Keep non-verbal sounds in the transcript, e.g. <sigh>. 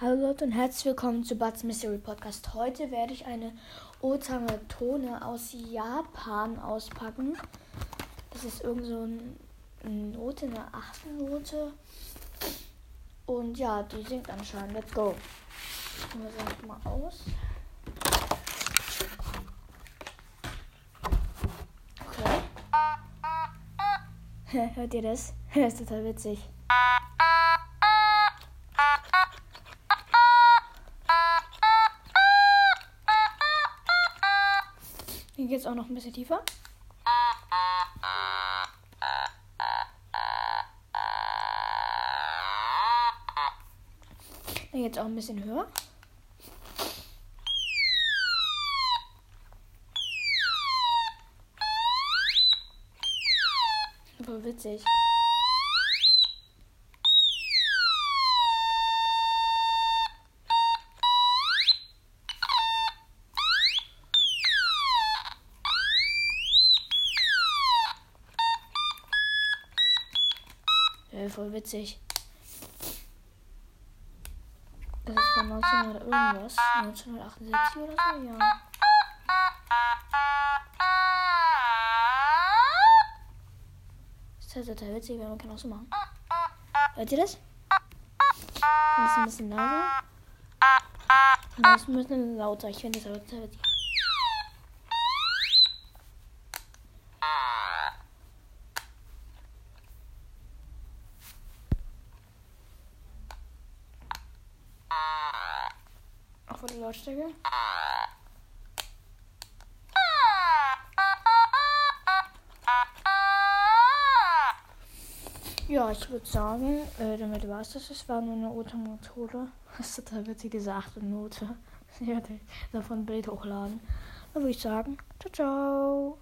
Hallo Leute und herzlich willkommen zu Buds Mystery Podcast. Heute werde ich eine Otamatone aus Japan auspacken. Das ist irgend so eine Note, eine Achtelnote. Und ja, die singt anscheinend. Let's go. Schauen wir das mal aus. Okay. <laughs> Hört ihr das? <laughs> Das ist total witzig. Hier geht es auch noch ein bisschen tiefer. Dann jetzt auch ein bisschen höher. Super witzig. Ja, voll witzig. Das ist von 1900 irgendwas. 1978 oder so, ja. Das ist total witzig, wenn man kann auch so machen. Hört ihr das? Das ist ein bisschen lauter. Das ist ein bisschen lauter. Ich finde das aber total witzig. Auch von der Lautstärke. Ja, ich würde sagen, äh, damit war es das. Es war nur eine Otomotore. Das ist total witzig, diese achte Note. <laughs> Ich werde davon ein Bild hochladen. Dann würde ich sagen, ciao, ciao.